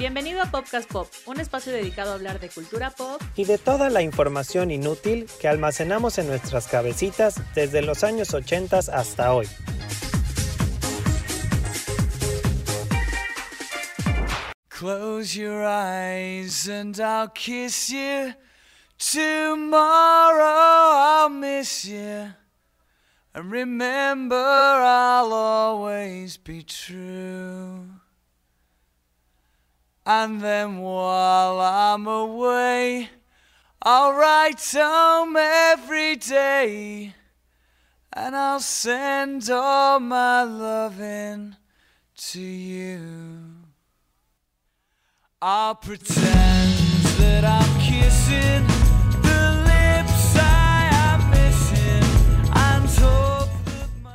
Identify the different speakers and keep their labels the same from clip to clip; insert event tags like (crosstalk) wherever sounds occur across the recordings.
Speaker 1: Bienvenido a Popcast Pop, un espacio dedicado a hablar de cultura pop
Speaker 2: y de toda la información inútil que almacenamos en nuestras cabecitas desde los años 80 hasta hoy.
Speaker 3: Close your eyes and I'll kiss you. Tomorrow I'll miss you. And remember, I'll always be true. And then while I'm away, I'll write home every day. And I'll send all my loving to you. I'll pretend that I'm kissing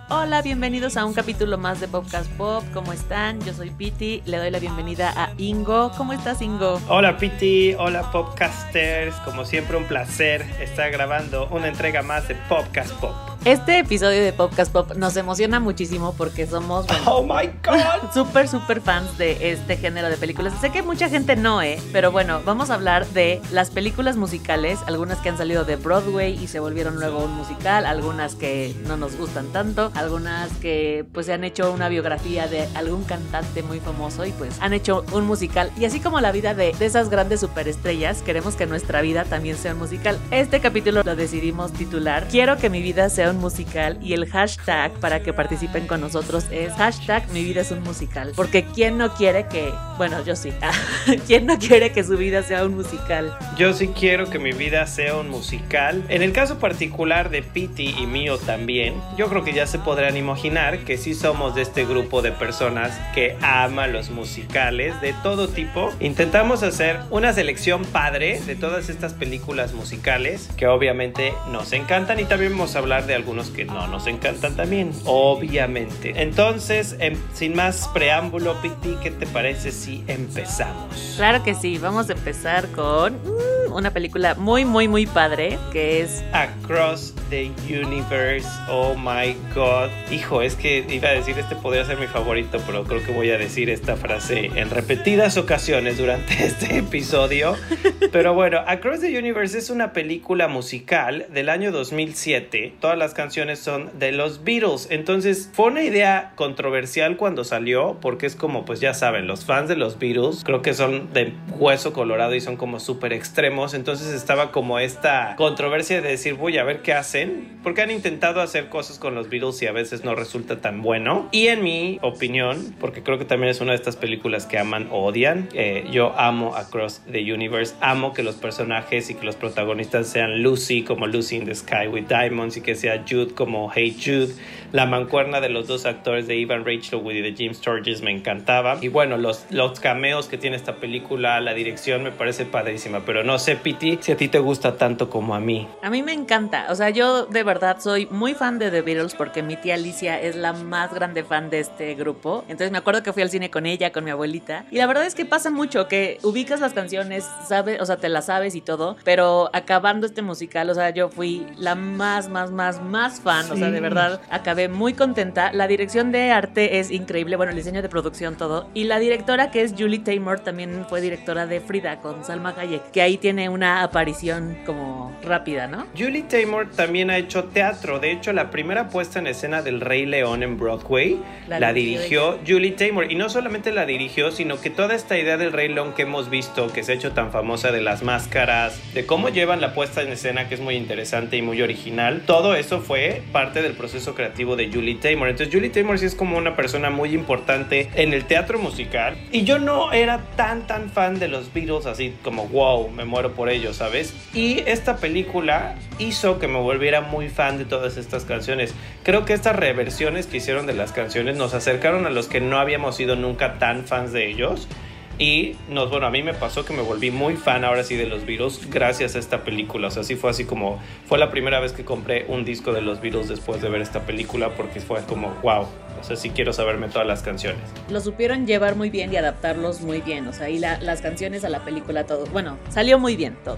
Speaker 1: Hola, bienvenidos a un capítulo más de Popcast Pop. ¿Cómo están? Yo soy Piti. Le doy la bienvenida a Ingo. ¿Cómo estás, Ingo?
Speaker 2: Hola Piti, hola Popcasters, como siempre un placer estar grabando una entrega más de Popcast Pop.
Speaker 1: Este episodio de Popcast Pop nos emociona muchísimo porque somos bueno,
Speaker 2: Oh my god. (laughs)
Speaker 1: súper, súper fans de este género de películas. Sé que mucha gente no, ¿eh? Pero bueno, vamos a hablar de las películas musicales, algunas que han salido de Broadway y se volvieron luego un musical, algunas que no nos gustan tanto, algunas que pues se han hecho una biografía de algún cantante muy famoso y pues han hecho un musical. Y así como la vida de, de esas grandes superestrellas, queremos que nuestra vida también sea un musical. Este capítulo lo decidimos titular Quiero que mi vida sea un musical y el hashtag para que participen con nosotros es hashtag mi vida es un musical. Porque ¿quién no quiere que, bueno, yo sí, (laughs) ¿quién no quiere que su vida sea un musical?
Speaker 2: Yo sí quiero que mi vida sea un musical. En el caso particular de Piti y mío también, yo creo que ya se podrán imaginar que sí somos de este grupo de personas que ama los musicales de todo tipo. Intentamos hacer una selección padre de todas estas películas musicales que obviamente nos encantan y también vamos a hablar de algunos que no nos encantan también, obviamente. Entonces, em, sin más preámbulo, Piti, ¿qué te parece si empezamos?
Speaker 1: Claro que sí, vamos a empezar con mm, una película muy, muy, muy padre que es
Speaker 2: Across the Universe. Oh my god. Hijo, es que iba a decir este podría ser mi favorito, pero creo que voy a decir esta frase en repetidas ocasiones durante (laughs) este episodio. Pero bueno, Across the Universe es una película musical del año 2007. Todas las canciones son de los Beatles. Entonces fue una idea controversial cuando salió, porque es como, pues ya saben, los fans de los Beatles creo que son de hueso colorado y son como súper extremos. Entonces estaba como esta controversia de decir, voy a ver qué porque han intentado hacer cosas con los Beatles y a veces no resulta tan bueno. Y en mi opinión, porque creo que también es una de estas películas que aman o odian, eh, yo amo Across the Universe, amo que los personajes y que los protagonistas sean Lucy como Lucy in the Sky with Diamonds y que sea Jude como Hey Jude. La mancuerna de los dos actores de Ivan Rachel Wood y de Jim Sturges me encantaba. Y bueno, los, los cameos que tiene esta película, la dirección me parece padrísima. Pero no sé, Piti, si a ti te gusta tanto como a mí.
Speaker 1: A mí me encanta, o sea, yo de verdad soy muy fan de The Beatles porque mi tía Alicia es la más grande fan de este grupo. Entonces me acuerdo que fui al cine con ella, con mi abuelita. Y la verdad es que pasa mucho que ubicas las canciones, sabes, o sea, te las sabes y todo, pero acabando este musical, o sea, yo fui la más, más, más, más fan, o sea, de verdad, acabé muy contenta. La dirección de arte es increíble, bueno, el diseño de producción, todo. Y la directora que es Julie Taymor también fue directora de Frida con Salma Hayek, que ahí tiene una aparición como rápida, ¿no?
Speaker 2: Julie Taymor también ha hecho teatro. De hecho, la primera puesta en escena del Rey León en Broadway
Speaker 1: La
Speaker 2: la,
Speaker 1: dirigió
Speaker 2: dirigió Julie Taymor. Y no solamente la dirigió, sino que toda esta idea del Rey León que hemos visto, que se ha hecho tan famosa de las máscaras, de cómo llevan la puesta en escena, que es muy interesante y muy original, todo eso fue parte del proceso creativo de Julie Taymor. Entonces, Julie Taymor sí es como una persona muy importante en el teatro musical. Y yo no era tan, tan fan de los Beatles, así como, wow, me muero por ellos, ¿sabes? Y esta película hizo que me volviera muy fan de todas estas canciones. Creo que estas reversiones que hicieron de las canciones nos acercaron a los que no habíamos sido nunca tan fans de ellos. Y nos, bueno, a mí me pasó que me volví muy fan ahora sí de los Beatles gracias a esta película. O sea, sí fue así como, fue la primera vez que compré un disco de los Beatles después de ver esta película porque fue como, wow, o sea, sí quiero saberme todas las canciones.
Speaker 1: lo supieron llevar muy bien y adaptarlos muy bien. O sea, y la- las canciones a la película, todo. Bueno, salió muy bien todo.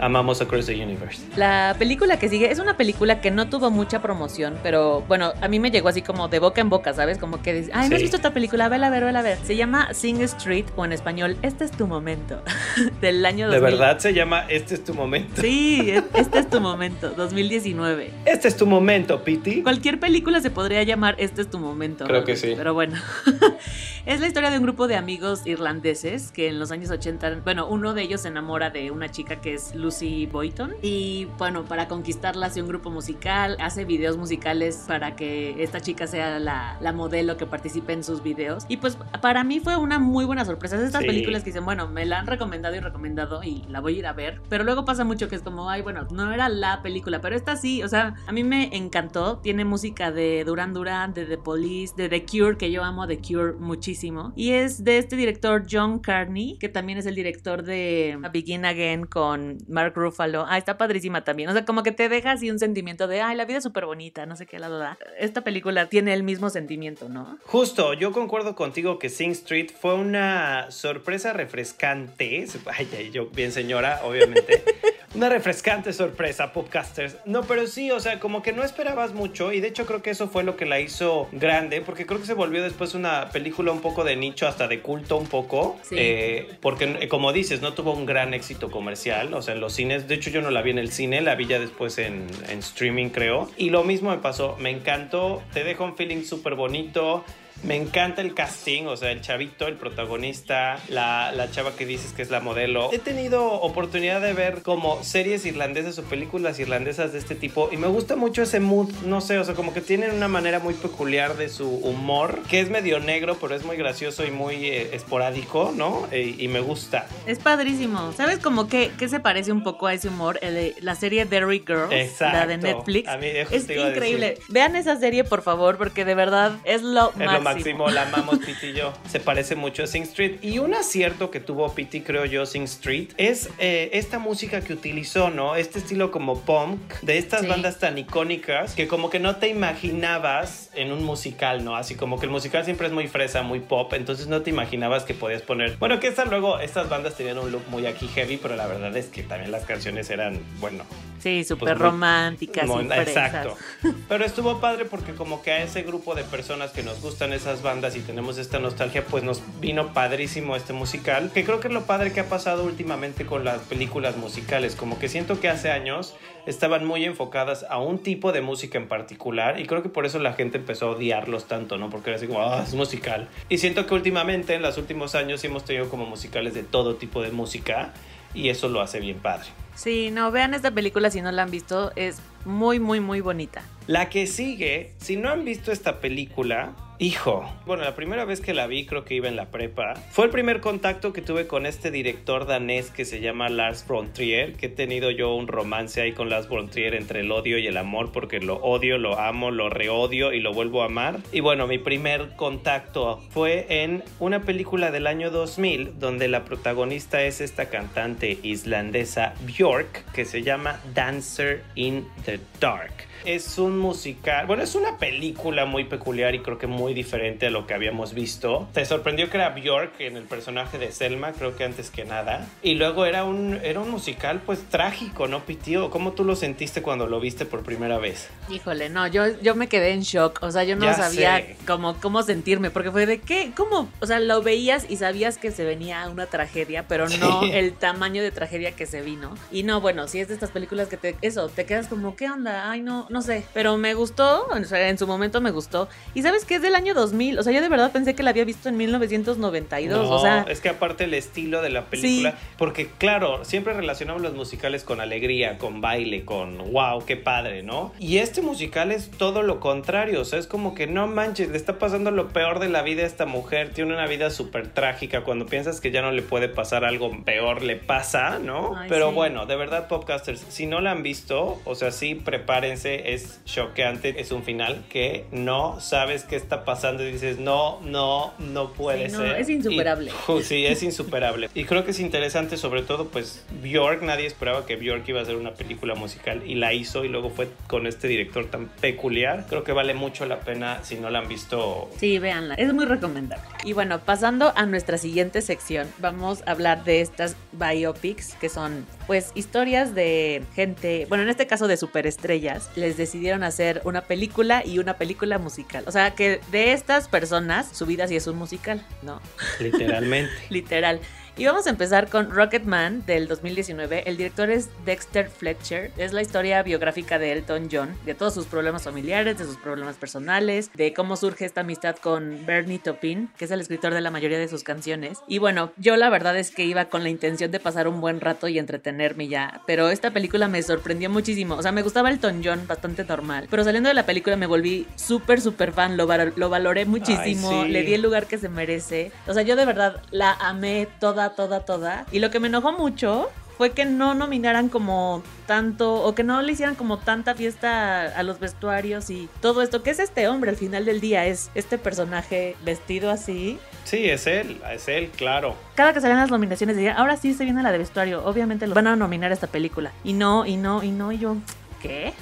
Speaker 2: Amamos Across the Universe.
Speaker 1: La película que sigue es una película que no tuvo mucha promoción, pero bueno, a mí me llegó así como de boca en boca, ¿sabes? Como que dice, ay, ¿no has
Speaker 2: Sí.
Speaker 1: visto esta película? Vela a ver, vela a ver. Se llama Sing Street o en español, Este es tu momento, (laughs) del año 2000.
Speaker 2: De verdad se llama Este es tu momento.
Speaker 1: Sí, es- este es tu momento, 2019.
Speaker 2: Este es tu momento, Piti.
Speaker 1: Cualquier película se podría llamar Este es tu momento.
Speaker 2: Creo que sí.
Speaker 1: Pero bueno. (laughs) es la historia de un grupo de amigos irlandeses que en los años 80, bueno, uno de ellos se enamora de una chica que es Lucy Boyton. Y bueno, para conquistarla hace un grupo musical, hace videos musicales para que esta chica sea la, la modelo que participe en sus videos. Y pues para mí fue una muy buena sorpresa. Es estas
Speaker 2: Sí.
Speaker 1: películas que dicen, bueno, me la han recomendado y recomendado y la voy a ir a ver. Pero luego pasa mucho que es como, ay, bueno, no era la película, pero esta sí, o sea, a mí me encantó. Tiene música de Duran Duran, de The Police, de The Cure, que yo amo The Cure muchísimo. Y es de este director John Carney, que también es el director de Begin Again con Mark Ruffalo. Ah, está padrísima también. O sea, como que te deja así un sentimiento de, ay, la vida es súper bonita, no sé qué, la verdad. Esta película tiene el mismo sentimiento, ¿no?
Speaker 2: Justo, yo concuerdo contigo que Sing Street fue una sorpresa refrescante. Ay, ay, yo bien señora, obviamente. (laughs) una refrescante sorpresa, podcasters. No, pero sí, o sea, como que no esperabas mucho y de hecho creo que eso fue lo que la hizo grande, porque creo que se volvió después una película un poco de nicho, hasta de culto un poco,
Speaker 1: Sí.
Speaker 2: eh, porque como dices, no tuvo un gran éxito comercial, o sea, en los cines, de hecho yo no la vi en el cine, la vi ya después en, en streaming creo, y lo mismo me pasó, me encantó, te deja un feeling súper bonito. Me encanta el casting, o sea, el chavito, el protagonista, la, la chava que dices que es la modelo. He tenido oportunidad de ver como series irlandesas o películas irlandesas de este tipo y me gusta mucho ese mood, no sé, o sea, como que tienen una manera muy peculiar de su humor, que es medio negro, pero es muy gracioso y muy eh, esporádico, ¿no? Eh, y me gusta.
Speaker 1: Es padrísimo. ¿Sabes como que, que se parece un poco a ese humor? El de- la serie Derry Girls,
Speaker 2: Exacto.
Speaker 1: la de Netflix.
Speaker 2: A mí
Speaker 1: es increíble. Vean esa serie, por favor, porque de verdad es lo
Speaker 2: Es
Speaker 1: máximo.
Speaker 2: lo máximo, la amamos Pete y yo. Se parece mucho a Sing Street. Y un acierto que tuvo Pete, creo yo, Sing Street, es eh, esta música que utilizó, ¿no? Este estilo como punk, de estas
Speaker 1: Sí.
Speaker 2: bandas tan icónicas que como que no te imaginabas en un musical, ¿no? Así como que el musical siempre es muy fresa, muy pop, entonces no te imaginabas que podías poner... Bueno, que esta luego, estas bandas tenían un look muy aquí heavy, pero la verdad es que también las canciones eran, bueno,
Speaker 1: Sí, súper
Speaker 2: Pues muy-
Speaker 1: románticas
Speaker 2: Mon-
Speaker 1: y fresas.
Speaker 2: Exacto. (laughs) Pero estuvo padre porque como que a ese grupo de personas que nos gustan esas bandas y tenemos esta nostalgia, pues nos vino padrísimo este musical, que creo que es lo padre que ha pasado últimamente con las películas musicales, como que siento que hace años estaban muy enfocadas a un tipo de música en particular y creo que por eso la gente empezó a odiarlos tanto, ¿no? Porque era así como, ah, es musical. Y siento que últimamente, en los últimos años, hemos tenido como musicales de todo tipo de música y eso lo hace bien padre.
Speaker 1: Sí, no, vean esta película si no la han visto. Es muy, muy, muy bonita.
Speaker 2: La que sigue, si no han visto esta película, hijo, bueno, la primera vez que la vi creo que iba en la prepa, fue el primer contacto que tuve con este director danés que se llama Lars von Trier, que he tenido yo un romance ahí con Lars von Trier entre el odio y el amor, porque lo odio, lo amo, lo reodio y lo vuelvo a amar. Y bueno, mi primer contacto fue en una película del año 2000, donde la protagonista es esta cantante islandesa Björk, que se llama Dancer in the Dark. Es un musical, bueno, es una película muy peculiar y creo que muy diferente a lo que habíamos visto. Te sorprendió que era Björk en el personaje de Selma, creo que antes que nada. Y luego era un, era un musical pues trágico, ¿no, Pitío? ¿Cómo tú lo sentiste cuando lo viste por primera vez?
Speaker 1: Híjole, no, yo, yo me quedé en shock. O sea, yo no
Speaker 2: Ya
Speaker 1: sabía cómo, cómo sentirme, porque fue de qué, cómo, o sea, lo veías y sabías que se venía una tragedia, pero no
Speaker 2: Sí.
Speaker 1: el tamaño de tragedia que se vino. Y no, bueno, si es de estas películas que te, eso, te quedas como, ¿qué onda? Ay, no, no sé. Pero me gustó, en su momento me gustó. Y sabes que es del año 2000, o sea, yo de verdad pensé que la había visto en 1992,
Speaker 2: No,
Speaker 1: o sea,
Speaker 2: es que aparte el estilo de la película, porque claro, siempre relacionamos los musicales con alegría, con baile, con wow, qué padre, ¿no? Y este musical es todo lo contrario, o sea, es como que no manches, le está pasando lo peor de la vida a esta mujer, tiene una vida súper trágica, cuando piensas que ya no le puede pasar algo peor, le pasa, ¿no?
Speaker 1: Ay,
Speaker 2: Pero
Speaker 1: sí.
Speaker 2: bueno, de verdad, Popcasters, si no la han visto, o sea, sí, prepárense, es choqueante, es un final que no sabes qué está pasando y dices, no, no, no puede
Speaker 1: Sí, no,
Speaker 2: ser.
Speaker 1: es insuperable.
Speaker 2: Y, sí, es insuperable. y creo que es interesante, sobre todo, pues, Bjork, nadie esperaba que Bjork iba a hacer una película musical y la hizo y luego fue con este director tan peculiar. Creo que vale mucho la pena si no la han visto.
Speaker 1: Sí, véanla, es muy recomendable. Y bueno, pasando a nuestra siguiente sección, vamos a hablar de estas biopics, que son pues historias de gente, bueno, en este caso de superestrellas, les decidieron hacer una película y una película musical. O sea, que de estas personas, su vida sí es un musical, ¿no?
Speaker 2: Literalmente. (laughs)
Speaker 1: Literal. Y vamos a empezar con Rocketman del 2019. El director es Dexter Fletcher. Es la historia biográfica de Elton John, de todos sus problemas familiares, de sus problemas personales, de cómo surge esta amistad con Bernie Taupin, que es el escritor de la mayoría de sus canciones. Y bueno, yo la verdad es que iba con la intención de pasar un buen rato y entretenerme ya, pero esta película me sorprendió muchísimo. O sea, me gustaba Elton John bastante normal, pero saliendo de la película me volví súper, súper fan, lo, lo valoré muchísimo,
Speaker 2: Ay, sí.
Speaker 1: le di el lugar que se merece. O sea, yo de verdad la amé toda, toda, toda. Y lo que me enojó mucho fue que no nominaran como tanto o que no le hicieran como tanta fiesta a los vestuarios y todo esto. ¿Qué es este hombre al final del día? Es este personaje vestido así.
Speaker 2: Sí, es él, es él, claro.
Speaker 1: Cada que salían las nominaciones decía, ahora sí se viene la de vestuario. Obviamente lo van a nominar a esta película. Y no, y no, y no, y yo, ¿qué?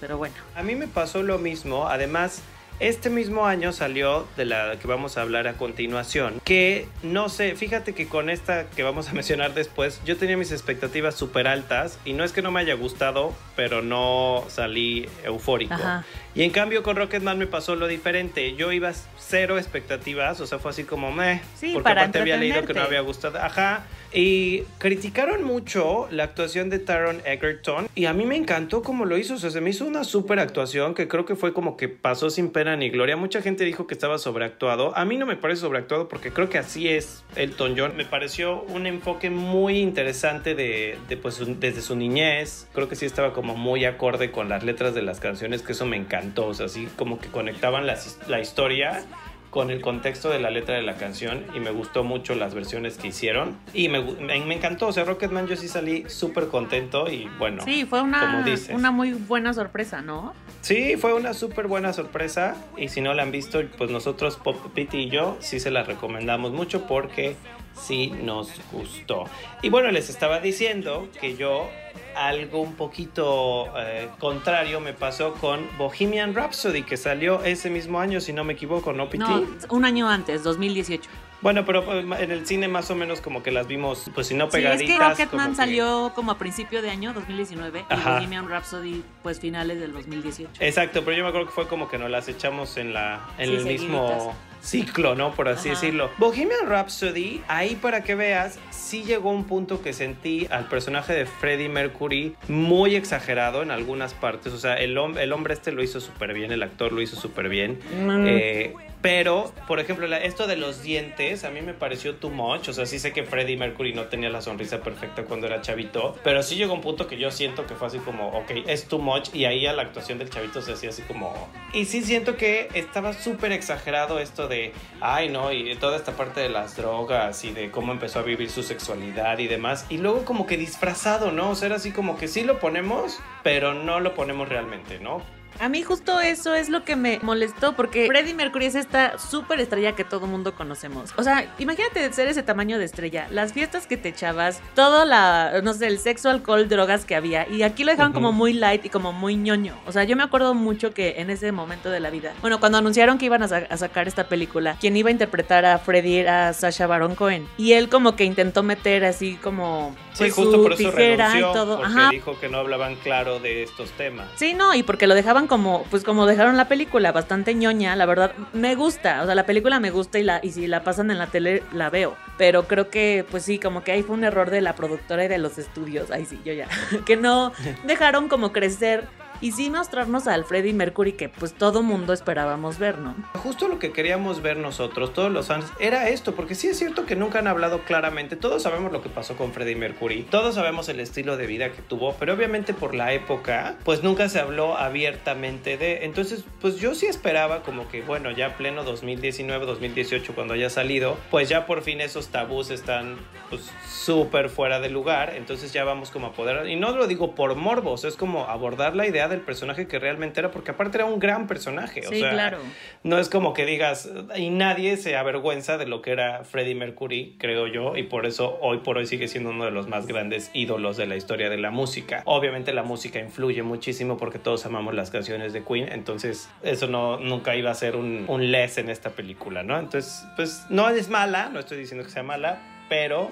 Speaker 1: Pero bueno.
Speaker 2: A mí me pasó lo mismo, además este mismo año salió de la que vamos a hablar a continuación, que no sé, fíjate que con esta que vamos a (laughs) mencionar después, yo tenía mis expectativas súper altas y no es que no me haya gustado, pero no salí eufórico.
Speaker 1: Ajá.
Speaker 2: Y en cambio con Rocketman me pasó lo diferente, yo iba cero expectativas, o sea, fue así como meh,
Speaker 1: Sí,
Speaker 2: porque aparte había leído que no había gustado, ajá. Y criticaron mucho la actuación de Taron Egerton y a mí me encantó cómo lo hizo, o sea, se me hizo una súper actuación que creo que fue como que pasó sin pena ni gloria. Mucha gente dijo que estaba sobreactuado. A mí no me parece sobreactuado porque creo que así es Elton John. Me pareció un enfoque muy interesante de, pues desde su niñez. Creo que sí estaba como muy acorde con las letras de las canciones, que eso me encantó, o sea, así como que conectaban las- la historia con el contexto de la letra de la canción y me gustó mucho las versiones que hicieron y me, gu- me, me encantó, o sea, Rocketman yo sí salí súper contento y bueno.
Speaker 1: Sí, fue
Speaker 2: como
Speaker 1: una,
Speaker 2: dices.
Speaker 1: una muy buena sorpresa, ¿no?
Speaker 2: Sí, fue una súper buena sorpresa y si no la han visto, pues nosotros, Pop, Piti y yo, sí se la recomendamos mucho porque sí nos gustó. Y bueno, les estaba diciendo que yo algo un poquito eh, contrario me pasó con Bohemian Rhapsody que salió ese mismo año, si no me equivoco, ¿no, Piti?
Speaker 1: No, un año antes, 2018.
Speaker 2: Bueno, pero eh, en el cine más o menos como que las vimos, pues si no
Speaker 1: Sí, es
Speaker 2: pegaditas.
Speaker 1: que Rocketman
Speaker 2: que-
Speaker 1: salió como a principio de año, 2019, y
Speaker 2: Ajá.
Speaker 1: Bohemian Rhapsody, pues finales del 2018.
Speaker 2: Exacto, pero yo me acuerdo que fue como que nos las echamos en la en
Speaker 1: Sí,
Speaker 2: el mismo
Speaker 1: seguiditas.
Speaker 2: Ciclo, ¿no? Por así
Speaker 1: Ajá.
Speaker 2: decirlo. Bohemian Rhapsody, ahí para que veas, sí llegó un punto que sentí al personaje de Freddie Mercury muy exagerado en algunas partes. O sea, el, hom- el hombre este lo hizo súper bien, el actor lo hizo súper bien.
Speaker 1: Mm.
Speaker 2: Eh, pero, por ejemplo, esto de los dientes a mí me pareció too much. O sea, sí sé que Freddie Mercury no tenía la sonrisa perfecta cuando era chavito, pero sí llegó un punto que yo siento que fue así como, ok, es too much. Y ahí a la actuación del chavito se hacía así como. Y sí siento que estaba súper exagerado esto de, ay, no, y toda esta parte de las drogas y de cómo empezó a vivir su sexualidad y demás. Y luego, como que disfrazado, ¿no? O sea, era así como que sí lo ponemos, pero no lo ponemos realmente, ¿no?
Speaker 1: A mí justo eso es lo que me molestó, porque Freddie Mercury es esta súper estrella que todo mundo conocemos. O sea, imagínate ser ese tamaño de estrella, las fiestas que te echabas, todo la, no sé, el sexo, alcohol, drogas que había, y aquí lo dejaron
Speaker 2: Ujú.
Speaker 1: como muy light y como muy ñoño. O sea, yo me acuerdo mucho que en ese momento de la vida, bueno, cuando anunciaron que iban a, sa- a sacar esta película, quien iba a interpretar a Freddie era Sasha Baron Cohen, y él como que intentó meter así como
Speaker 2: Sí,
Speaker 1: pues,
Speaker 2: justo
Speaker 1: su
Speaker 2: por eso
Speaker 1: tijera
Speaker 2: renunció,
Speaker 1: y todo.
Speaker 2: porque
Speaker 1: Ajá.
Speaker 2: dijo que no hablaban claro de estos temas.
Speaker 1: Sí, no, y porque lo dejaban como, pues como dejaron la película, bastante ñoña, la verdad, me gusta, o sea, la película me gusta y, la, y si la pasan en la tele, la veo, pero creo que, pues sí, como que ahí fue un error de la productora y de los estudios, ahí sí, yo ya, (laughs) que no (laughs) dejaron como crecer y sí mostrarnos al Freddie Mercury que pues todo mundo esperábamos ver, ¿no?
Speaker 2: Justo lo que queríamos ver nosotros, todos los fans, era esto, porque sí es cierto que nunca han hablado claramente. Todos sabemos lo que pasó con Freddie Mercury, todos sabemos el estilo de vida que tuvo, pero obviamente por la época, pues nunca se habló abiertamente de. Entonces, pues yo sí esperaba como que, bueno, ya pleno 2019, 2018, cuando haya salido, pues ya por fin esos tabús están pues súper fuera de lugar. Entonces ya vamos como a poder, y no lo digo por morbos, es como abordar la idea del personaje que realmente era, porque aparte era un gran personaje. o
Speaker 1: Sí,
Speaker 2: sea,
Speaker 1: claro.
Speaker 2: No es como que digas, y nadie se avergüenza de lo que era Freddie Mercury, creo yo, y por eso hoy por hoy sigue siendo uno de los más grandes ídolos de la historia de la música. Obviamente la música influye muchísimo porque todos amamos las canciones de Queen, entonces eso no nunca iba a ser un, un less en esta película, ¿no? Entonces, pues no es mala, no estoy diciendo que sea mala, pero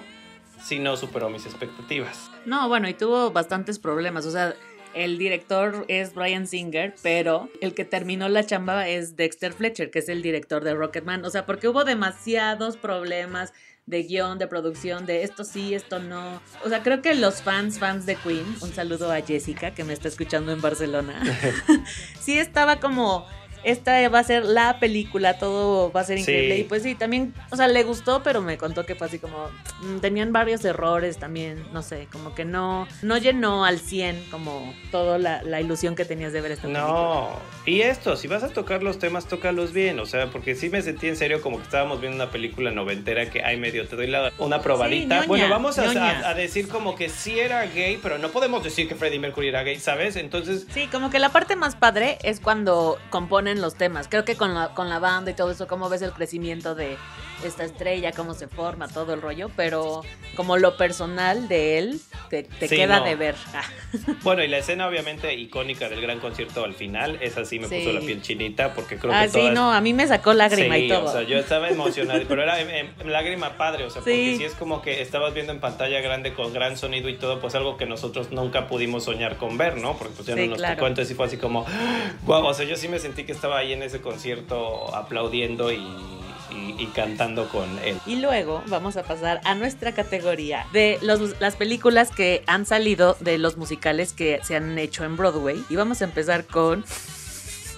Speaker 2: sí no superó mis expectativas.
Speaker 1: No, bueno, y tuvo bastantes problemas. O sea, el director es Brian Singer, pero el que terminó la chamba es Dexter Fletcher, que es el director de Rocketman. O sea, porque hubo demasiados problemas de guion, de producción, de esto sí, esto no. O sea, creo que los fans, fans de Queen, un saludo a Jessica que me está escuchando en Barcelona, (laughs) (laughs) sí estaba como esta va a ser la película, todo va a ser increíble.
Speaker 2: Sí.
Speaker 1: Y pues sí, también, o sea, le gustó, pero me contó que fue así como, mm, tenían varios errores también, no sé, como que no, no llenó al 100 como toda la, la ilusión que tenías de ver esta película.
Speaker 2: No, y esto, si vas a tocar los temas, tócalos bien, o sea, porque sí me sentí en serio como que estábamos viendo una película noventera que hay medio, te doy la- una probadita.
Speaker 1: ñoña,
Speaker 2: bueno, vamos a- a decir como que sí era gay, pero no podemos decir que Freddie Mercury era gay, ¿sabes? Entonces,
Speaker 1: Sí, como que la parte más padre es cuando componen los temas. Creo que con la, con la banda y todo eso, cómo ves el crecimiento de esta estrella, cómo se forma, todo el rollo, pero como lo personal de él, te, te
Speaker 2: Sí,
Speaker 1: queda
Speaker 2: no.
Speaker 1: de ver. Ah.
Speaker 2: bueno, y la escena obviamente icónica del gran concierto al final, esa sí me
Speaker 1: Sí.
Speaker 2: puso la piel chinita porque creo
Speaker 1: Ah,
Speaker 2: que
Speaker 1: sí,
Speaker 2: todas...
Speaker 1: no, a mí me sacó lágrima
Speaker 2: sí,
Speaker 1: y todo.
Speaker 2: o sea, yo estaba emocionado, pero era em, em, lágrima padre, o sea, porque
Speaker 1: Sí.
Speaker 2: si es como que estabas viendo en pantalla grande con gran sonido y todo, pues algo que nosotros nunca pudimos soñar con ver, ¿no? Porque pues ya
Speaker 1: Sí,
Speaker 2: no nos
Speaker 1: claro.
Speaker 2: tocó, entonces sí fue así como, wow, o sea, yo sí me sentí que estaba ahí en ese concierto aplaudiendo y, y- y cantando con él.
Speaker 1: Y luego vamos a pasar a nuestra categoría de los- las películas que han salido de los musicales que se han hecho en Broadway. Y vamos a empezar con...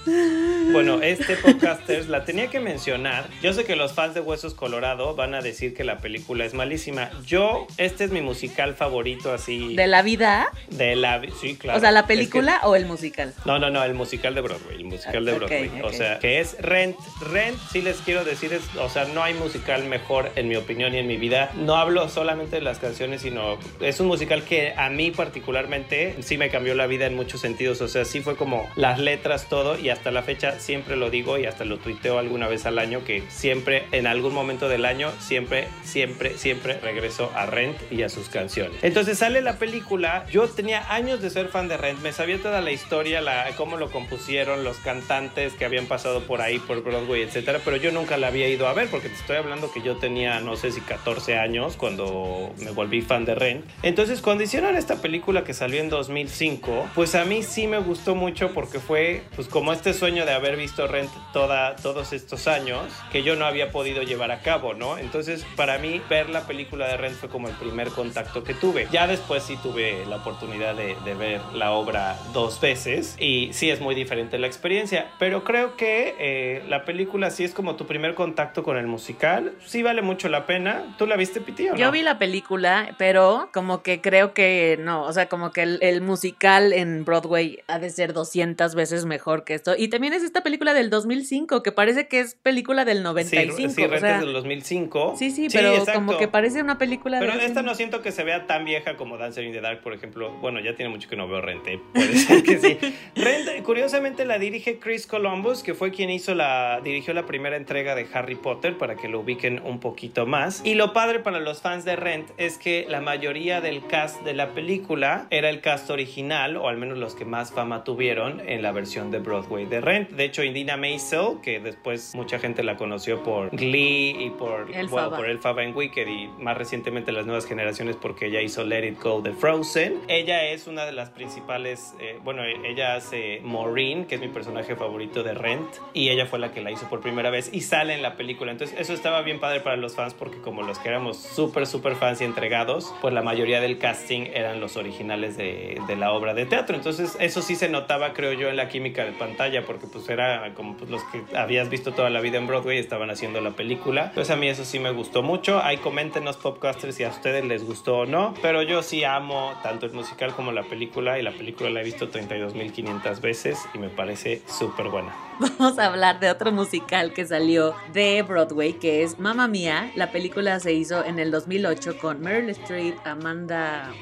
Speaker 2: Bueno, este podcasters la tenía que mencionar. Yo sé que los fans de Huesos Colorado van a decir que la película es malísima. Yo, este es mi musical favorito así
Speaker 1: ¿De la vida?
Speaker 2: de la... Sí, claro.
Speaker 1: o sea, ¿la
Speaker 2: Es que-
Speaker 1: película o el musical?
Speaker 2: No, no, no, el musical de Broadway, el musical de Broadway. O sea, que es Rent. Rent, sí les quiero decir, es, o sea, no hay musical mejor en mi opinión y en mi vida. No hablo solamente de las canciones, sino es un musical que a mí particularmente sí me cambió la vida en muchos sentidos. O sea, sí fue como las letras, todo, y hasta la fecha siempre lo digo y hasta lo tuiteo alguna vez al año, que siempre, en algún momento del año, siempre, siempre, siempre regreso a Rent y a sus canciones. Entonces sale la película, yo tenía años de ser fan de Rent, me sabía toda la historia, la, cómo lo compusieron, los cantantes que habían pasado por ahí, por Broadway, etcétera, pero yo nunca la había ido a ver porque te estoy hablando que yo tenía, no sé si 14 años cuando me volví fan de Rent. Entonces, cuando hicieron esta película que salió en 2005, pues a mí sí me gustó mucho porque fue pues como este sueño de haber visto Rent toda, todos estos años que yo no había podido llevar a cabo, ¿no? Entonces, para mí, ver la película de Rent fue como el primer contacto que tuve. Ya después sí tuve la oportunidad de, de ver la obra dos veces y sí es muy diferente la experiencia, pero creo que eh, la película sí es como tu primer contacto con el musical, sí vale mucho la pena. ¿Tú la viste, Piti, o no?
Speaker 1: Yo vi la película, pero como que creo que no, o sea, como que el, el musical en Broadway ha de ser 200 veces mejor que esto. Y también es esta película del 2005, que parece que es película del
Speaker 2: Sí,
Speaker 1: 95.
Speaker 2: sí,
Speaker 1: o
Speaker 2: Rent
Speaker 1: sea,
Speaker 2: es del 2005.
Speaker 1: sí, sí, pero
Speaker 2: exacto.
Speaker 1: como que parece una película
Speaker 2: Pero
Speaker 1: de...
Speaker 2: esta no siento que se vea tan vieja como Dancer in the Dark, por ejemplo. Bueno, ya tiene mucho que no veo Rente. Puede (laughs) ser que sí. Rent, curiosamente, la dirige Chris Columbus, que fue quien hizo la, dirigió la primera entrega de Harry Potter, para que lo ubiquen un poquito más. Y lo padre para los fans de Rent es que la mayoría del cast de la película era el cast original, o al menos los que más fama tuvieron en la versión de Broadway de Rent. De hecho, Indina Maisel, que después mucha gente la conoció por Glee y por,
Speaker 1: Elphaba.
Speaker 2: bueno, por Elphaba en Wicked y más recientemente las nuevas generaciones porque ella hizo Let It Go de Frozen. Ella es una de las principales, eh, bueno, ella hace Maureen, que es mi personaje favorito de Rent, y ella fue la que la hizo por primera vez y sale en la película. Entonces eso estaba bien padre para los fans porque como los que éramos súper, súper fans y entregados, pues la mayoría del casting eran los originales de, de la obra de teatro. Entonces eso sí se notaba, creo yo, en la química de pantalla porque pues era como pues, los que habías visto toda la vida en Broadway estaban haciendo la película. Entonces a mí eso sí me gustó mucho. Ahí coméntenos popcasters si a ustedes les gustó o no. Pero yo sí amo tanto el musical como la película y la película la he visto 32.500 veces y me parece súper buena. (laughs)
Speaker 1: Vamos a hablar de otro musical que salió de Broadway, que es Mamma Mía. La película se hizo en el 2008 con Meryl Streep, Amanda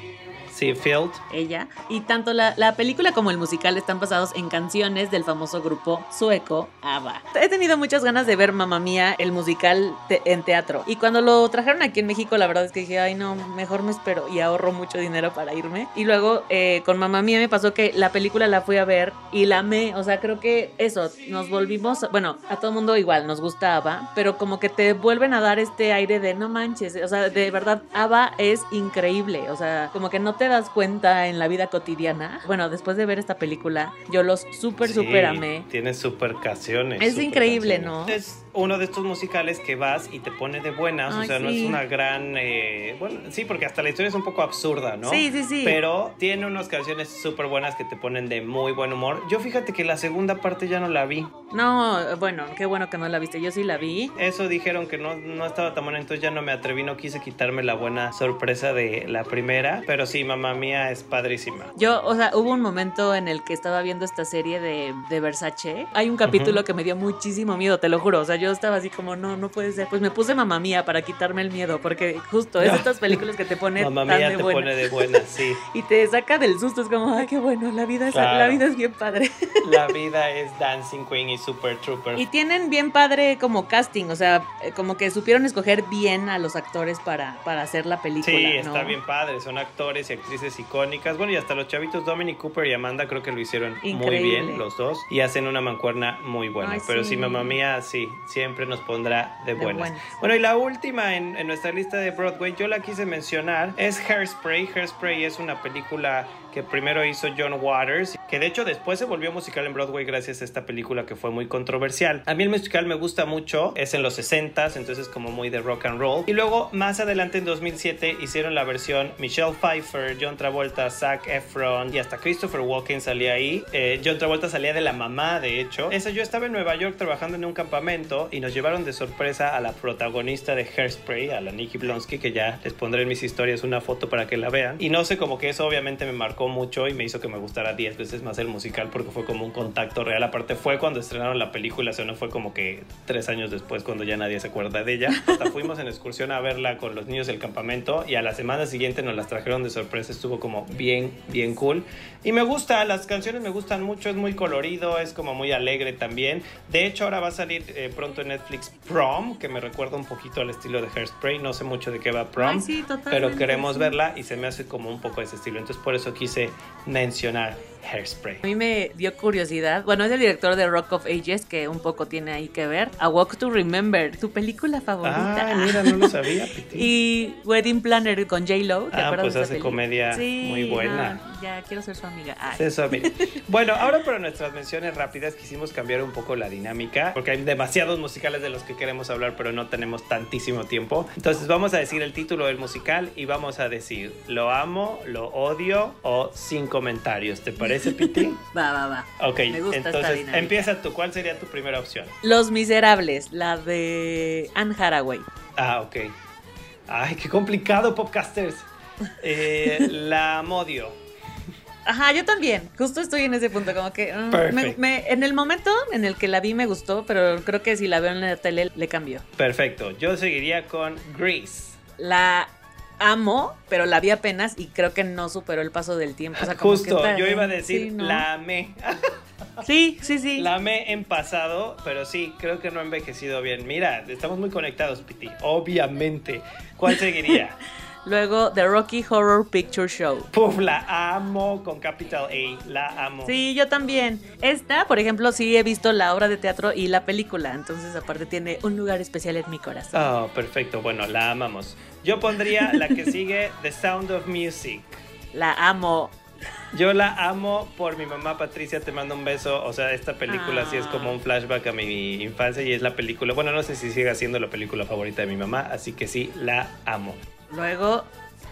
Speaker 2: Sí, Field.
Speaker 1: ella. Y tanto la, la película como el musical están basados en canciones del famoso grupo sueco ABBA. He tenido muchas ganas de ver Mamma Mía, el musical te- en teatro. Y cuando lo trajeron aquí en México, la verdad es que dije, ay no, mejor me espero y ahorro mucho dinero para irme. Y luego eh, con Mamma Mía me pasó que la película la fui a ver y la amé. O sea, creo que eso, nos volvimos, bueno, a todo mundo igual nos gusta ABBA, pero como que te vuelven a dar este aire de no manches. O sea, de verdad, ABBA es increíble. O sea, como que no te das cuenta en la vida cotidiana. Bueno, después de ver esta película, yo los súper,
Speaker 2: Sí,
Speaker 1: súper amé.
Speaker 2: Tiene super canciones.
Speaker 1: Es
Speaker 2: super
Speaker 1: increíble,
Speaker 2: canciones.
Speaker 1: ¿no?
Speaker 2: Es uno de estos musicales que vas y te pone de buenas. o sea, no es una gran. eh, bueno, sí, porque hasta la historia es un poco absurda, ¿no?
Speaker 1: Sí, sí, sí.
Speaker 2: Pero tiene unas canciones súper buenas que te ponen de muy buen humor. Yo fíjate que la segunda parte ya no la vi.
Speaker 1: No, bueno, qué bueno que no la viste. Yo sí la vi.
Speaker 2: Eso dijeron que no, no estaba tan buena, entonces ya no me atreví, no quise quitarme la buena sorpresa de la primera. Pero sí, mamá mía es padrísima.
Speaker 1: Yo, o sea, hubo un momento en el que estaba viendo esta serie de, de Versace. Hay un capítulo que me dio muchísimo miedo, te lo juro. O sea, yo estaba así como, no, no puede ser. Pues me puse mamá mía para quitarme el miedo, porque justo es estas películas que te pone
Speaker 2: Mamá
Speaker 1: tan
Speaker 2: mía
Speaker 1: de
Speaker 2: te
Speaker 1: buena.
Speaker 2: pone de buena, sí. (laughs)
Speaker 1: Y te saca del susto, es como, ay, qué bueno, la vida es,
Speaker 2: Claro.
Speaker 1: la vida es bien padre. (laughs)
Speaker 2: La vida es Dancing Queen y Super Trooper.
Speaker 1: Y tienen bien padre como casting, o sea, eh, como que supieron escoger bien a los actores para, para hacer la película.
Speaker 2: Sí,
Speaker 1: ¿no?
Speaker 2: está bien padre, son actores y actrices icónicas. Bueno, y hasta los chavitos Dominic Cooper y Amanda creo que lo hicieron muy bien los dos y hacen una mancuerna muy buena.
Speaker 1: Ay,
Speaker 2: Pero sí.
Speaker 1: sí.
Speaker 2: mamá mía, sí, siempre nos pondrá de, buenas. Bueno, y la última en, en nuestra lista de Broadway, yo la quise mencionar, es Hairspray. Hairspray es una película que primero hizo John Waters, que de hecho después se volvió musical en Broadway gracias a esta película que fue muy controversial. A mí el musical me gusta mucho, es en los 60s, entonces como muy de rock and roll. Y luego más adelante en 2007 hicieron la versión Michelle Pfeiffer, John Travolta, Zac Efron y hasta Christopher Walken salía ahí. Eh, John Travolta salía de la mamá, de hecho. Esa yo estaba en Nueva York trabajando en un campamento y nos llevaron de sorpresa a la protagonista de Hairspray, a la Nikki Blonsky, que ya les pondré en mis historias una foto para que la vean. Y no sé, como que eso obviamente me marcó mucho y me hizo que me gustara 10 veces más el musical porque fue como un contacto real. Aparte fue cuando estrenaron la película, o sea, no fue como que tres años después cuando ya nadie se acuerda de ella. (laughs) Hasta fuimos en excursión a verla con los niños del campamento y a la semana siguiente nos las trajeron de sorpresa. Estuvo como bien, bien cool. Y me gusta, las canciones me gustan mucho, es muy colorido, es como muy alegre también. De hecho, ahora va a salir eh, pronto en Netflix Prom, que me recuerda un poquito al estilo de Hairspray. No sé mucho de qué va Prom,
Speaker 1: Ay, sí,
Speaker 2: pero queremos verla y se me hace como un poco ese estilo. Entonces, por eso quise mencionar Hairspray.
Speaker 1: A mí me dio curiosidad. Bueno, es el director de Rock of Ages, que un poco tiene ahí que ver. A Walk to Remember, tu película favorita.
Speaker 2: Ah, mira, no lo sabía. (laughs)
Speaker 1: Y Wedding Planner con J-Lo. ¿te
Speaker 2: Ah, pues hace comedia
Speaker 1: Sí,
Speaker 2: muy buena.
Speaker 1: no, ya quiero ser su amiga. Ay.
Speaker 2: Eso, mire. (laughs) Bueno, ahora para nuestras menciones rápidas quisimos cambiar un poco la dinámica, porque hay demasiados musicales de los que queremos hablar, pero no tenemos tantísimo tiempo. Entonces vamos a decir el título del musical y vamos a decir lo amo, lo odio o sin comentarios. ¿Te parece, Piti? (laughs)
Speaker 1: Va, va, va.
Speaker 2: Ok,
Speaker 1: Me gusta esta
Speaker 2: entonces
Speaker 1: dinámica.
Speaker 2: empieza tú. ¿Cuál sería tu primera opción?
Speaker 1: Los Miserables, la de Anne Haraway.
Speaker 2: Ah, ok. Ay, qué complicado, podcasters. Eh, (laughs) la modio.
Speaker 1: Ajá, yo también. Justo estoy en ese punto, como que mm, me- me- en el momento en el que la vi me gustó, pero creo que si la veo en la tele le cambio.
Speaker 2: Perfecto. Yo seguiría con Grease.
Speaker 1: La amo, pero la vi apenas y creo que no superó el paso del tiempo. O sea, como
Speaker 2: Justo,
Speaker 1: que-
Speaker 2: yo iba a decir
Speaker 1: Sí, ¿no?
Speaker 2: la amé. (laughs)
Speaker 1: Sí, sí, sí.
Speaker 2: La amé en pasado, pero sí, creo que no ha envejecido bien. Mira, estamos muy conectados, Piti. Obviamente. ¿Cuál seguiría? (laughs)
Speaker 1: Luego, The Rocky Horror Picture Show.
Speaker 2: Puf, la amo con capital A. La amo.
Speaker 1: Sí, yo también. Esta, por ejemplo, sí he visto la obra de teatro y la película, entonces aparte tiene un lugar especial en mi corazón.
Speaker 2: Oh, perfecto. Bueno, la amamos. Yo pondría la que sigue, (laughs) The Sound of Music.
Speaker 1: La amo.
Speaker 2: Yo la amo por mi mamá Patricia, te mando un beso. O sea, esta película sí es como un flashback a mi infancia y es la película, bueno, no sé si sigue siendo la película favorita de mi mamá, así que sí, la amo.
Speaker 1: Luego,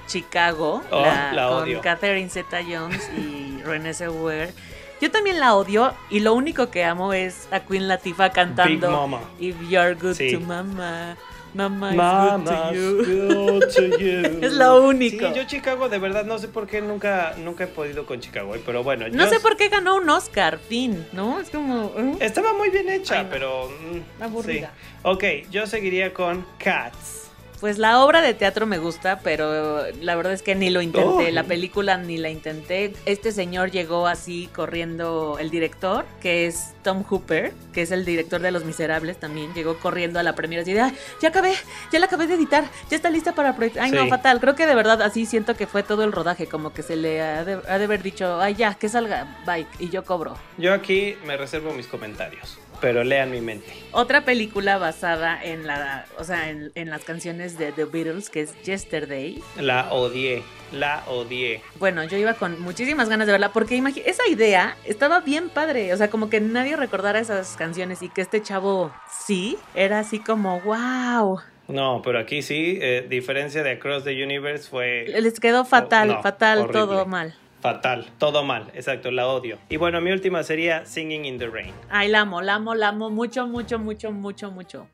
Speaker 1: Chicago,
Speaker 2: Oh,
Speaker 1: la,
Speaker 2: la
Speaker 1: con. Catherine Zeta Jones y Renée Zellweger. Yo también la odio y lo único que amo es a Queen Latifah
Speaker 2: Big
Speaker 1: cantando
Speaker 2: Mama.
Speaker 1: If You're Good
Speaker 2: Sí.
Speaker 1: to Mama, Mama is
Speaker 2: Mama's
Speaker 1: good to you.
Speaker 2: good to (laughs) you.
Speaker 1: Es lo único.
Speaker 2: Sí, yo Chicago, de verdad, no sé por qué nunca, nunca he podido con Chicago, ¿eh? pero bueno.
Speaker 1: No
Speaker 2: yo-
Speaker 1: sé por qué ganó un Oscar, fin, ¿no? Es como... ¿eh?
Speaker 2: Estaba muy bien hecha,
Speaker 1: Ay, no.
Speaker 2: pero... mm,
Speaker 1: Aburrida.
Speaker 2: sí. Ok, yo seguiría con Cats.
Speaker 1: Pues la obra de teatro me gusta, pero la verdad es que ni lo intenté.
Speaker 2: Oh.
Speaker 1: La película ni la intenté. Este señor llegó así corriendo, el director, que es Tom Hooper, que es el director de Los Miserables también, llegó corriendo a la premiere así de, "Ay, ya acabé, ya la acabé de editar, ya está lista para proyectar. Ay, no, fatal. Creo que de verdad así siento que fue todo el rodaje, como que se le ha de, ha de haber dicho, ay, ya, que salga, bye, y yo cobro.
Speaker 2: Yo aquí me reservo mis comentarios, pero lean mi mente.
Speaker 1: Otra película basada en la, o sea, en, en las canciones de The Beatles, que es Yesterday.
Speaker 2: La odié, la odié.
Speaker 1: Bueno, yo iba con muchísimas ganas de verla porque esa idea estaba bien padre, o sea, como que nadie recordara esas canciones y que este chavo sí, era así como, wow.
Speaker 2: No, pero aquí sí, eh, diferencia de Across the Universe fue
Speaker 1: Les quedó fatal,
Speaker 2: Oh, no,
Speaker 1: fatal,
Speaker 2: horrible.
Speaker 1: todo mal.
Speaker 2: Fatal, todo mal, exacto, la odio. Y bueno, mi última sería Singing in the Rain.
Speaker 1: Ay, la amo, la amo, la amo mucho, mucho, mucho, mucho, mucho.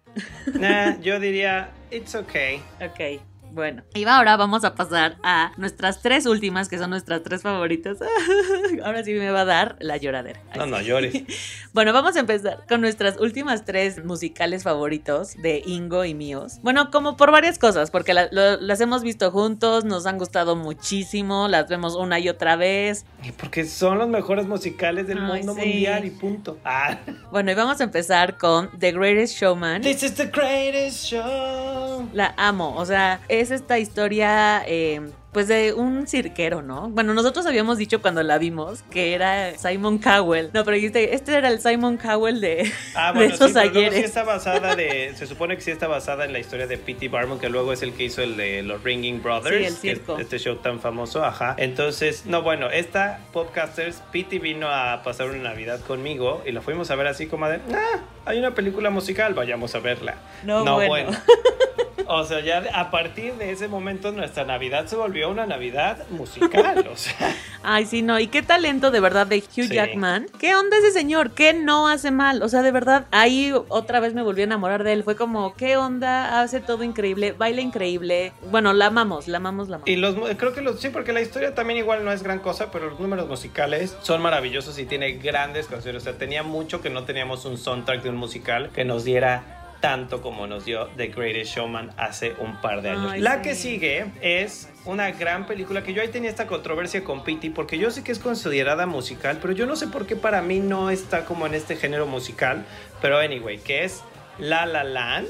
Speaker 2: Nah, (laughs) yo diría, it's okay.
Speaker 1: Ok, bueno. Y ahora vamos a pasar a nuestras tres últimas, que son nuestras tres favoritas. (laughs) Ahora sí me va a dar la lloradera.
Speaker 2: No, no llores. (laughs)
Speaker 1: Bueno, vamos a empezar con nuestras últimas tres musicales favoritos de Ingo y míos. Bueno, como por varias cosas, porque la- lo- las hemos visto juntos, nos han gustado muchísimo, las vemos una y otra vez.
Speaker 2: Y Porque son los mejores musicales del
Speaker 1: Ay,
Speaker 2: mundo
Speaker 1: sí.
Speaker 2: mundial y punto. Ah.
Speaker 1: Bueno, y vamos a empezar con The Greatest Showman.
Speaker 2: This is the greatest show.
Speaker 1: La amo, o sea, es esta historia, eh, pues de un cirquero, ¿no? Bueno, nosotros habíamos dicho cuando la vimos que era Simon Cowell. No, pero dijiste, este era el Simon Cowell de,
Speaker 2: Ah,
Speaker 1: de
Speaker 2: bueno,
Speaker 1: esos
Speaker 2: sí, pero luego sí
Speaker 1: ayeres.
Speaker 2: está basada de, se supone que sí está basada en la historia de P.T. Barnum, que luego es el que hizo el de los Ringing Brothers,
Speaker 1: Sí, el
Speaker 2: que es
Speaker 1: circo.
Speaker 2: este show tan famoso, ajá. Entonces, no, bueno, esta podcasters, P.T. vino a pasar una Navidad conmigo y la fuimos a ver así como de, ah, hay una película musical, vayamos a verla.
Speaker 1: No, bueno. (laughs)
Speaker 2: O sea, ya de- a partir de ese momento nuestra Navidad se volvió una Navidad musical, o sea. (laughs)
Speaker 1: Ay, sí, no. Y qué talento de verdad de Hugh
Speaker 2: Sí.
Speaker 1: Jackman. ¿Qué onda ese señor? ¿Qué no hace mal? O sea, de verdad, ahí otra vez me volví a enamorar de él. Fue como, ¿qué onda? Hace todo increíble, baila increíble. Bueno, la amamos, la amamos, la amamos.
Speaker 2: Y los, creo que los, sí, porque la historia también igual no es gran cosa, pero los números musicales son maravillosos y tiene grandes canciones. O sea, tenía mucho que no teníamos un soundtrack de un musical que nos diera tanto como nos dio The Greatest Showman hace un par de años.
Speaker 1: Ay,
Speaker 2: la
Speaker 1: sí.
Speaker 2: que sigue es una gran película que yo ahí tenía esta controversia con Pity porque yo sé que es considerada musical, pero yo no sé por qué para mí no está como en este género musical, pero anyway, que es La La Land.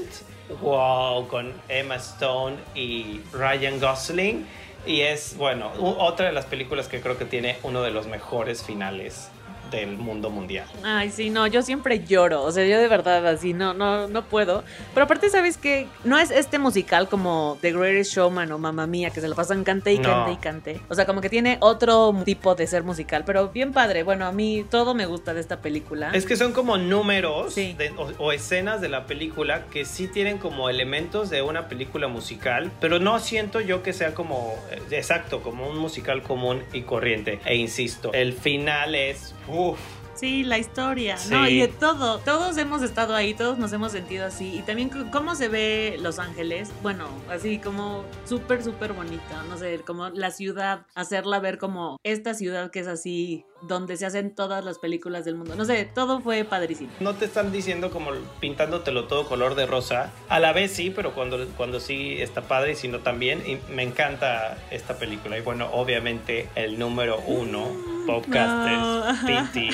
Speaker 2: Wow, con Emma Stone y Ryan Gosling. Y es, bueno, otra de las películas que creo que tiene uno de los mejores finales del mundo mundial.
Speaker 1: Ay, sí, no, yo siempre lloro, o sea, yo de verdad así, no, no, no puedo. Pero aparte, ¿sabes qué? No es este musical como The Greatest Showman o Mamma Mía, que se lo pasan cante y
Speaker 2: No.
Speaker 1: cante y cante. O sea, como que tiene otro tipo de ser musical, pero bien padre. Bueno, a mí todo me gusta de esta película.
Speaker 2: Es que son como números
Speaker 1: Sí.
Speaker 2: de- o, o escenas de la película que sí tienen como elementos de una película musical, pero no siento yo que sea como, eh, exacto, como un musical común y corriente. E insisto, el final es... Uf,
Speaker 1: Sí, la historia,
Speaker 2: Sí.
Speaker 1: ¿no? Y de todo. Todos hemos estado ahí, todos nos hemos sentido así. Y también cómo se ve Los Ángeles. Bueno, así como súper, súper bonita. No sé, como la ciudad, hacerla ver como esta ciudad que es así, donde se hacen todas las películas del mundo. No sé, todo fue padrísimo.
Speaker 2: no te están diciendo como pintándotelo todo color de rosa. A la vez sí, pero cuando, cuando sí está padre y si no también. Y me encanta esta película. Y bueno, obviamente el número uno, Podcasters,
Speaker 1: No.
Speaker 2: P.T.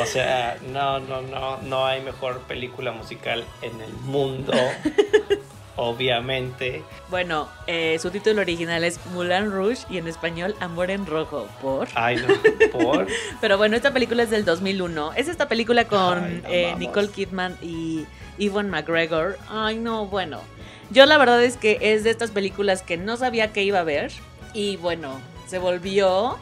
Speaker 2: O sea, no, no, no, no hay mejor película musical en el mundo. (laughs) Obviamente.
Speaker 1: Bueno, eh, su título original es Moulin Rouge y en español Amor en Rojo. ¿Por?
Speaker 2: Ay, no, por. (laughs)
Speaker 1: Pero bueno, esta película es del 2001. Es esta película con
Speaker 2: Ay,
Speaker 1: eh. Nicole Kidman y Ewan McGregor. Ay, no, bueno. Yo la verdad es que es de estas películas que no sabía que iba a ver. Y bueno, se volvió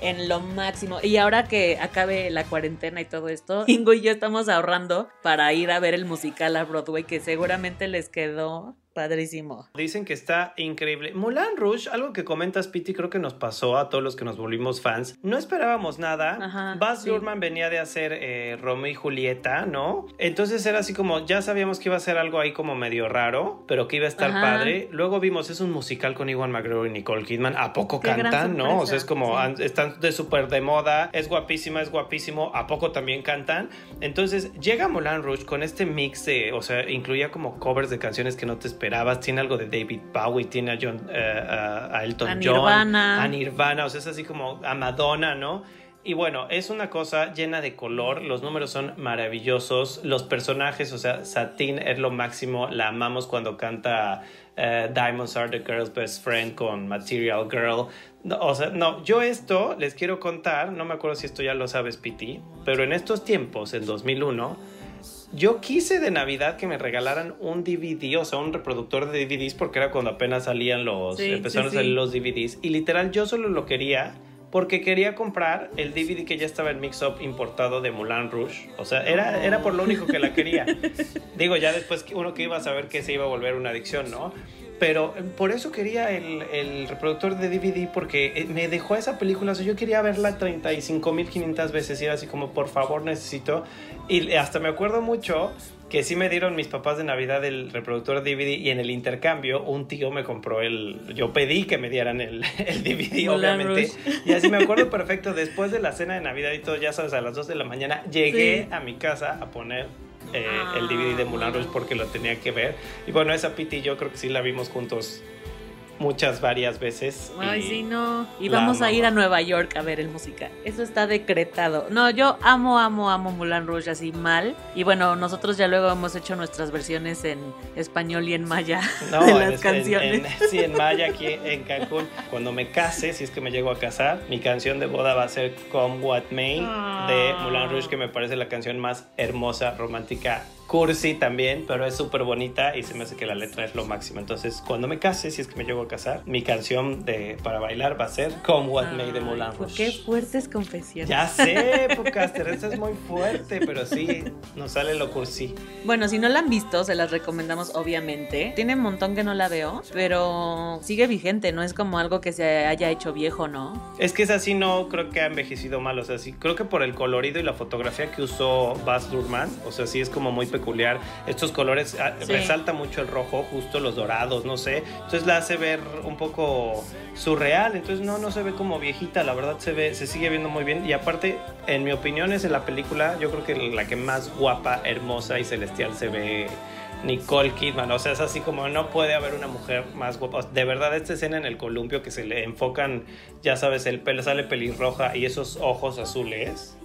Speaker 1: en lo máximo. Y ahora que acabe la cuarentena y todo esto, (laughs) Ingo y yo estamos ahorrando para ir a ver el musical a Broadway, que seguramente les quedó padrísimo.
Speaker 2: Dicen que está increíble. Mulan Rouge, algo que comentas, Piti, creo que nos pasó a todos los que nos volvimos fans. No esperábamos nada.
Speaker 1: Ajá,
Speaker 2: Baz
Speaker 1: sí.
Speaker 2: Luhrmann venía de hacer eh, Romeo y Julieta, ¿no? Entonces era así como, ya sabíamos que iba a ser algo ahí como medio raro, pero que iba a estar
Speaker 1: Ajá.
Speaker 2: padre. Luego vimos, es un musical con Iwan McGregor y Nicole Kidman. ¿A poco
Speaker 1: Qué
Speaker 2: cantan, no? O sea, es como,
Speaker 1: sí.
Speaker 2: están de súper de moda, es guapísima, es guapísimo. ¿A poco también cantan? Entonces llega Mulan Rouge con este mix de, o sea, incluía como covers de canciones que no te esperabas esperabas. Tiene algo de David Bowie, tiene a, John, eh, a- a Elton
Speaker 1: A
Speaker 2: John, a Nirvana, o sea, es así como a Madonna, ¿no? Y bueno, es una cosa llena de color, los números son maravillosos, los personajes, o sea, Satine es lo máximo, la amamos cuando canta eh, Diamonds Are the Girl's Best Friend con Material Girl. No, o sea, no, yo esto les quiero contar, no me acuerdo si esto ya lo sabes, Piti, pero en estos tiempos, en 2001, yo quise de Navidad que me regalaran un DVD, o sea, un reproductor de DVDs, porque era cuando apenas salían los,
Speaker 1: Sí,
Speaker 2: empezaron
Speaker 1: sí,
Speaker 2: a salir los DVDs. Y literal, yo solo lo quería porque quería comprar el DVD que ya estaba en Mix Up importado de Moulin Rouge. O sea, era, era por lo único que la quería. (laughs) Digo, ya después uno que iba a saber que se iba a volver una adicción, ¿no? Pero eh, por eso quería el, el reproductor de DVD porque eh, me dejó esa película. O sea, yo quería verla 35.500 veces y era así como, por favor, necesito. Y hasta me acuerdo mucho que sí me dieron mis papás de Navidad el reproductor de DVD y en el intercambio un tío me compró el... Yo pedí que me dieran el, (laughs) el DVD, obviamente.
Speaker 1: Rouge.
Speaker 2: Y así me acuerdo (laughs) perfecto, después de la cena de Navidad y todo, ya sabes, a las 2 de la mañana, llegué
Speaker 1: Sí.
Speaker 2: a mi casa a poner eh, el
Speaker 1: Ah,
Speaker 2: DVD de Moulin Rouge
Speaker 1: bueno.
Speaker 2: porque lo tenía que ver. Y bueno, esa Piti y yo creo que sí la vimos juntos muchas, varias veces.
Speaker 1: Ay,
Speaker 2: y
Speaker 1: sí, no. Y vamos a ir a. Nueva York a ver el musical. Eso está decretado. No, yo amo, amo, amo Moulin Rouge así mal. Y bueno, nosotros ya luego hemos hecho nuestras versiones en español y en maya
Speaker 2: No,
Speaker 1: de las
Speaker 2: en-
Speaker 1: canciones.
Speaker 2: en- sí, en Maya, aquí en Cancún. Cuando me case, si es que me llego a casar, mi canción de boda va a ser Come What May de
Speaker 1: Ah.
Speaker 2: Moulin Rouge, que me parece la canción más hermosa, romántica, cursi también, pero es súper bonita y se me hace que la letra es lo máximo. Entonces, cuando me case, si es que me llego a casar, mi canción de, para bailar va a ser Come What May de Moulin Rouge.
Speaker 1: Qué fuertes confesiones.
Speaker 2: Ya sé, (laughs) Podcaster, esta es muy fuerte, pero sí, nos sale lo cursi.
Speaker 1: Bueno, si no la han visto, se las recomendamos obviamente. Tiene un montón que no la veo, pero sigue vigente, no es como algo que se haya hecho viejo, ¿no?
Speaker 2: Es que es así, no creo que ha envejecido mal. O sea, sí, creo que por el colorido y la fotografía que usó Baz Luhrmann, o sea, sí es como muy peculiar. Estos colores, ah,
Speaker 1: Sí.
Speaker 2: resalta mucho el rojo, justo los dorados, no sé. Entonces la hace ver un poco surreal. Entonces no, no se ve como viejita, la verdad se ve, se sigue viendo muy bien. Y aparte, en mi opinión, es en la película, yo creo que la que más guapa, hermosa y celestial se ve. Nicole Kidman, o sea, es así como no puede haber una mujer más guapa. De verdad, esta escena en el columpio que se le enfocan, ya sabes, el pelo sale pelirroja y esos ojos azules.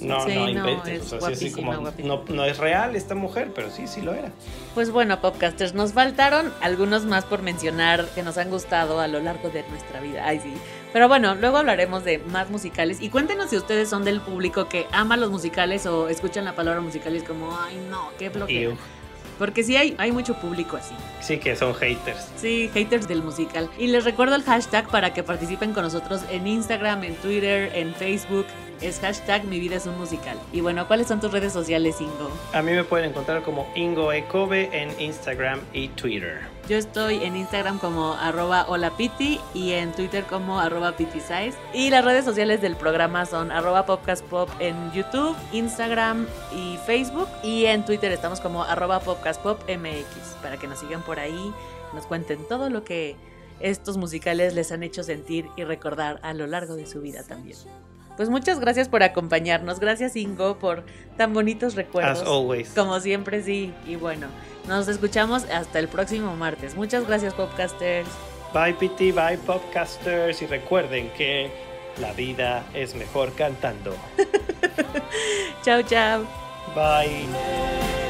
Speaker 2: No,
Speaker 1: Sí,
Speaker 2: no
Speaker 1: no,
Speaker 2: inventes.
Speaker 1: es
Speaker 2: o sea, sí, como, no, no es real esta mujer, pero sí, sí lo era.
Speaker 1: Pues bueno, podcasters, nos faltaron algunos más por mencionar que nos han gustado a lo largo de nuestra vida. Ay, sí. Pero bueno, luego hablaremos de más musicales. Y cuéntenos si ustedes son del público que ama los musicales o escuchan la palabra musical y es como, ay, no, qué bloqueo. Porque sí hay, hay mucho público así.
Speaker 2: Sí, que son haters.
Speaker 1: Sí, haters del musical. Y les recuerdo el hashtag para que participen con nosotros en Instagram, en Twitter, en Facebook. Es hashtag mi vida es un musical. Y bueno, ¿cuáles son tus redes sociales, Ingo?
Speaker 2: A mí me pueden encontrar como Ingo Ecobe en Instagram y Twitter.
Speaker 1: Yo estoy en Instagram como arroba holapiti y en Twitter como arroba pitisize. Y las redes sociales del programa son arroba podcastpop en YouTube, Instagram y Facebook. Y en Twitter estamos como arroba podcastpopmx para que nos sigan por ahí, nos cuenten todo lo que estos musicales les han hecho sentir y recordar a lo largo de su vida también. Pues muchas gracias por acompañarnos. Gracias Ingo por tan bonitos recuerdos.
Speaker 2: As always.
Speaker 1: Como siempre, sí. Y bueno, nos escuchamos hasta el próximo martes. Muchas gracias, podcasters.
Speaker 2: Bye, PT, bye, Popcasters. Y recuerden que la vida es mejor cantando. (laughs)
Speaker 1: Chao, chao.
Speaker 2: Bye.